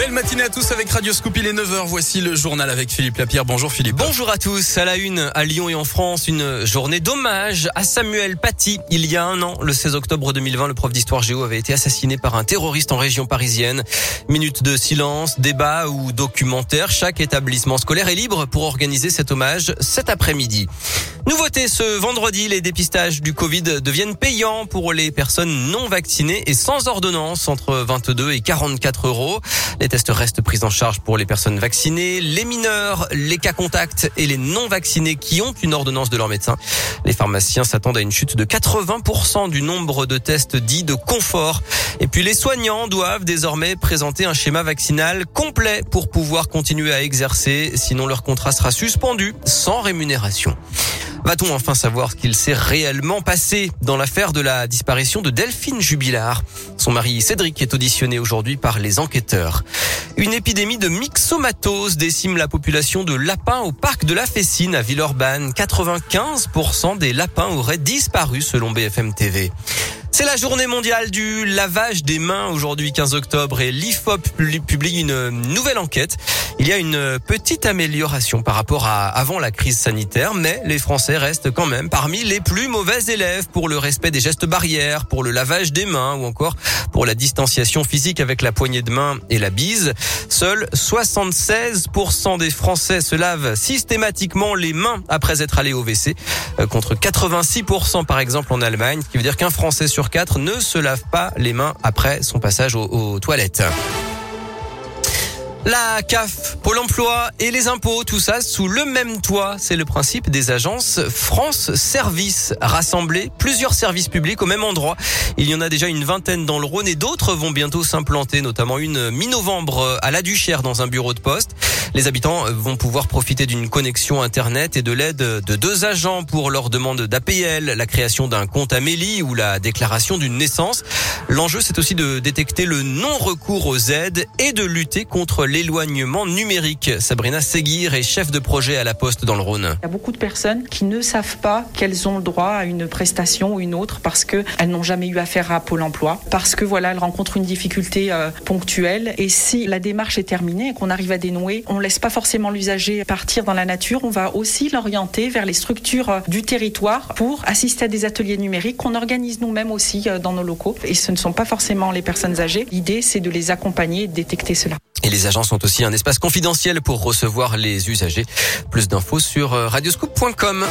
Belle matinée à tous avec Radio Scoop, il est 9h. Voici le journal avec Philippe Lapierre. Bonjour Philippe. Bonjour à tous. À la une, à Lyon et en France, une journée d'hommage à Samuel Paty. Il y a un an, le 16 octobre 2020, le prof d'histoire géo avait été assassiné par un terroriste en région parisienne. Minute de silence, débat ou documentaire. Chaque établissement scolaire est libre pour organiser cet hommage cet après-midi. Nouveauté ce vendredi, les dépistages du Covid deviennent payants pour les personnes non vaccinées et sans ordonnance entre 22 et 44 euros. Les tests restent pris en charge pour les personnes vaccinées, les mineurs, les cas contacts et les non vaccinés qui ont une ordonnance de leur médecin. Les pharmaciens s'attendent à une chute de 80% du nombre de tests dits de confort. Et puis les soignants doivent désormais présenter un schéma vaccinal complet pour pouvoir continuer à exercer, sinon leur contrat sera suspendu sans rémunération. Va-t-on enfin savoir ce qu'il s'est réellement passé dans l'affaire de la disparition de Delphine Jubilard? Son mari Cédric est auditionné aujourd'hui par les enquêteurs. Une épidémie de myxomatose décime la population de lapins au parc de la Fessine à Villeurbanne. 95% des lapins auraient disparu selon BFM TV. C'est la journée mondiale du lavage des mains aujourd'hui 15 octobre et l'IFOP publie une nouvelle enquête. Il y a une petite amélioration par rapport à avant la crise sanitaire, mais les Français restent quand même parmi les plus mauvais élèves pour le respect des gestes barrières, pour le lavage des mains ou encore pour la distanciation physique avec la poignée de main et la bise. Seuls 76% des Français se lavent systématiquement les mains après être allés au WC, euh, contre 86% par exemple en Allemagne, ce qui veut dire qu'un Français sur ne se lave pas les mains après son passage aux, toilettes. La CAF, Pôle emploi et les impôts, tout ça sous le même toit. C'est le principe des agences France Service. Rassembler plusieurs services publics au même endroit. Il y en a déjà une vingtaine dans le Rhône et d'autres vont bientôt s'implanter, notamment une mi-novembre à la Duchère dans un bureau de poste. Les habitants vont pouvoir profiter d'une connexion Internet et de l'aide de deux agents pour leur demande d'APL, la création d'un compte Amélie ou la déclaration d'une naissance. L'enjeu, c'est aussi de détecter le non-recours aux aides et de lutter contre l'éloignement numérique. Sabrina Seguir est chef de projet à la Poste dans le Rhône. Il y a beaucoup de personnes qui ne savent pas qu'elles ont le droit à une prestation ou une autre parce qu'elles n'ont jamais eu affaire à Pôle emploi, parce que voilà, elles rencontrent une difficulté euh, ponctuelle. Et si la démarche est terminée et qu'on arrive à dénouer, laisse pas forcément l'usager partir dans la nature, on va aussi l'orienter vers les structures du territoire pour assister à des ateliers numériques qu'on organise nous-mêmes aussi euh, dans nos locaux. Et ce ne sont pas forcément les personnes âgées. L'idée, c'est de les accompagner et de détecter cela. Et les agents sont aussi un espace confidentiel pour recevoir les usagers. Plus d'infos sur euh, radioscoop.com.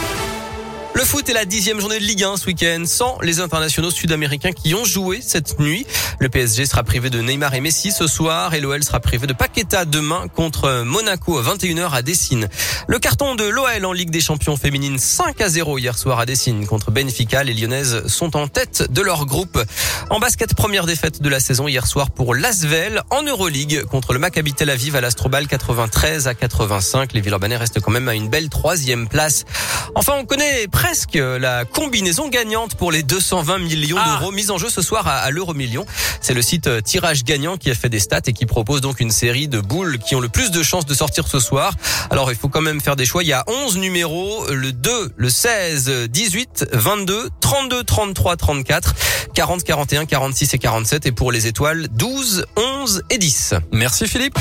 Le foot est la dixième journée de Ligue 1 ce week-end sans les internationaux sud-américains qui ont joué cette nuit. Le PSG sera privé de Neymar et Messi ce soir et l'OL sera privé de Paqueta demain contre Monaco à 21h à Dessine. Le carton de l'OL en Ligue des Champions féminines 5 à 0 hier soir à Dessine contre Benfica. Les Lyonnaises sont en tête de leur groupe. En basket, première défaite de la saison hier soir pour l'Asvel en Euroleague contre le Maccabi Tel Aviv à l'Astrobal 93 à 85. Les Villeurbanais restent quand même à une belle troisième place. Enfin, on connaît presque la combinaison gagnante pour les 220 millions ah. d'euros mis en jeu ce soir à, l'euro million. C'est le site euh, Tirage Gagnant qui a fait des stats et qui propose donc une série de boules qui ont le plus de chances de sortir ce soir. Alors il faut quand même faire des choix. Il y a 11 numéros, le 2, le 16, 18, 22, 32, 33, 34, 40, 41, 46 et 47. Et pour les étoiles, 12, 11 et 10. Merci Philippe.